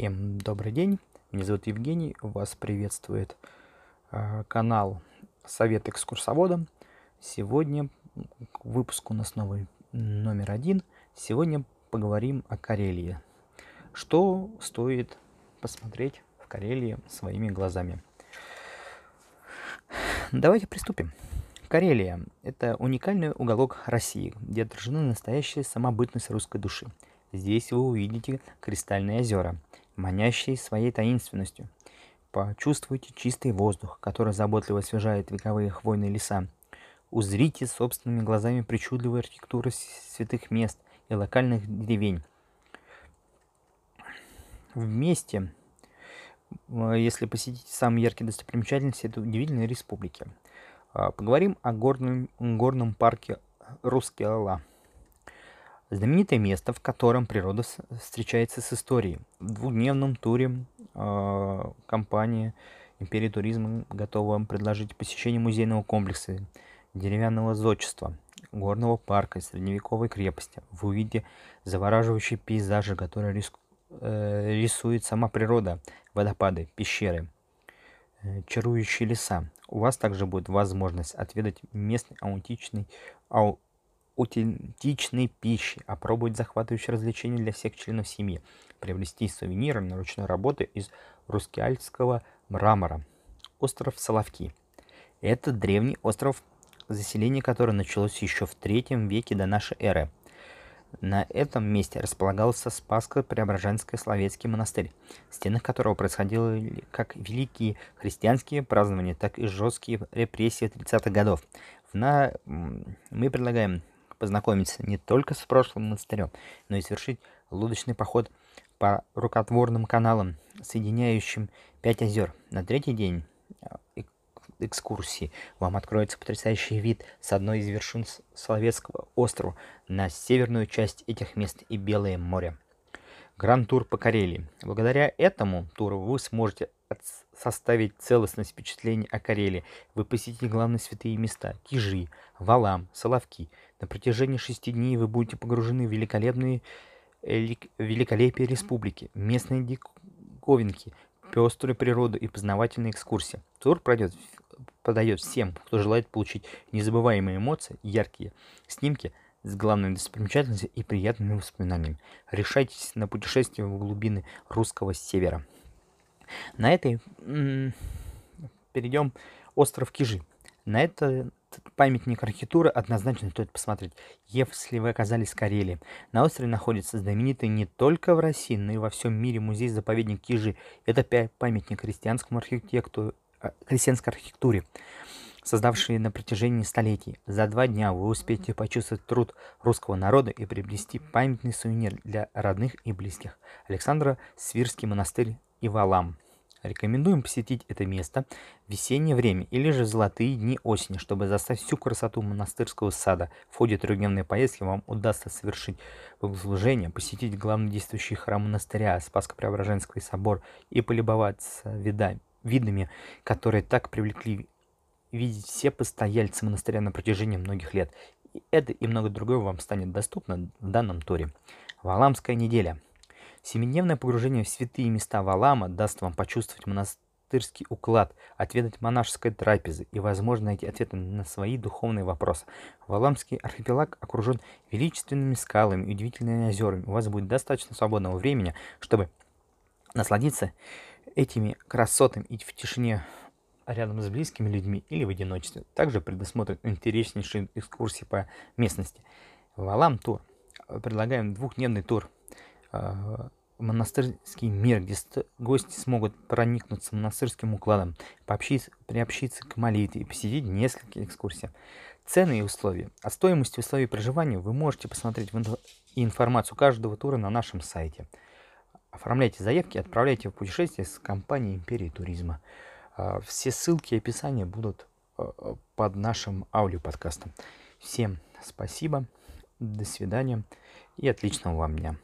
Всем добрый день, меня зовут Евгений, вас приветствует э, канал Совет экскурсовода. Сегодня выпуск у нас новый номер один. Сегодня поговорим о Карелии. Что стоит посмотреть в Карелии своими глазами? Давайте приступим. Карелия – это уникальный уголок России, где отражена настоящая самобытность русской души. Здесь вы увидите кристальные озера – манящей своей таинственностью. Почувствуйте чистый воздух, который заботливо освежает вековые хвойные леса. Узрите собственными глазами причудливую архитектуру святых мест и локальных деревень. Вместе, э, если посетить самые яркие достопримечательности этой удивительной республики. А, поговорим о горном, горном парке Русский Алла. Знаменитое место, в котором природа встречается с историей. В двухдневном туре э, компания Империя туризма готова предложить посещение музейного комплекса, деревянного зодчества, горного парка, средневековой крепости. Вы увидите завораживающие пейзажи, которые риск, э, рисует сама природа, водопады, пещеры, э, чарующие леса. У вас также будет возможность отведать местный аутентичный, ау, аутентичной пищи, опробовать захватывающие развлечения для всех членов семьи, приобрести сувениры на ручной работы из рускеальского мрамора. Остров Соловки. Это древний остров, заселение которого началось еще в третьем веке до нашей эры. На этом месте располагался Спаско-Преображенский Словецкий монастырь, в стенах которого происходили как великие христианские празднования, так и жесткие репрессии 30-х годов. На... Мы предлагаем познакомиться не только с прошлым монастырем, но и совершить лодочный поход по рукотворным каналам, соединяющим пять озер. На третий день э, экскурсии вам откроется потрясающий вид с одной из вершин Соловецкого острова на северную часть этих мест и Белое море. Гранд-тур по Карелии. Благодаря этому туру вы сможете составить целостное впечатление о Карелии. Вы посетите главные святые места – Кижи, Валам, Соловки. На протяжении шести дней вы будете погружены в великолепные великолепие республики, местные диковинки, пеструю природу и познавательные экскурсии. Тур пройдет, подает всем, кто желает получить незабываемые эмоции, яркие снимки – с главными достопримечательностями и приятными воспоминаниями. Решайтесь на путешествие в глубины русского севера. На этой перейдем остров Кижи. На это памятник архитектуры однозначно стоит посмотреть, если вы оказались в Карелии. На острове находится знаменитый не только в России, но и во всем мире музей-заповедник Кижи. Это памятник христианскому архитектуру, а, христианской архитектуре создавшие на протяжении столетий. За два дня вы успеете почувствовать труд русского народа и приобрести памятный сувенир для родных и близких. Александра Свирский монастырь и Валам. Рекомендуем посетить это место в весеннее время или же в золотые дни осени, чтобы застать всю красоту монастырского сада. В ходе трехдневной поездки вам удастся совершить богослужение, посетить главный действующий храм монастыря, Спаско-Преображенский собор и полюбоваться видами, видами, которые так привлекли видеть все постояльцы монастыря на протяжении многих лет. И это и многое другое вам станет доступно в данном туре. Валамская неделя. Семидневное погружение в святые места Валама даст вам почувствовать монастырский уклад, отведать монашеской трапезы и, возможно, найти ответы на свои духовные вопросы. Валамский архипелаг окружен величественными скалами и удивительными озерами. У вас будет достаточно свободного времени, чтобы насладиться этими красотами и в тишине рядом с близкими людьми или в одиночестве. Также предусмотрен интереснейшие экскурсии по местности. Валам тур. Предлагаем двухдневный тур монастырский мир, где гости смогут проникнуться монастырским укладом, пообщиться, приобщиться к молитве и посетить несколько экскурсий. Цены и условия. О стоимости условий проживания вы можете посмотреть в инф информацию каждого тура на нашем сайте. Оформляйте заявки и отправляйте в путешествие с компанией Империи Туризма. А, все ссылки и описания будут а, под нашим аудиоподкастом. Всем спасибо, до свидания и отличного вам дня.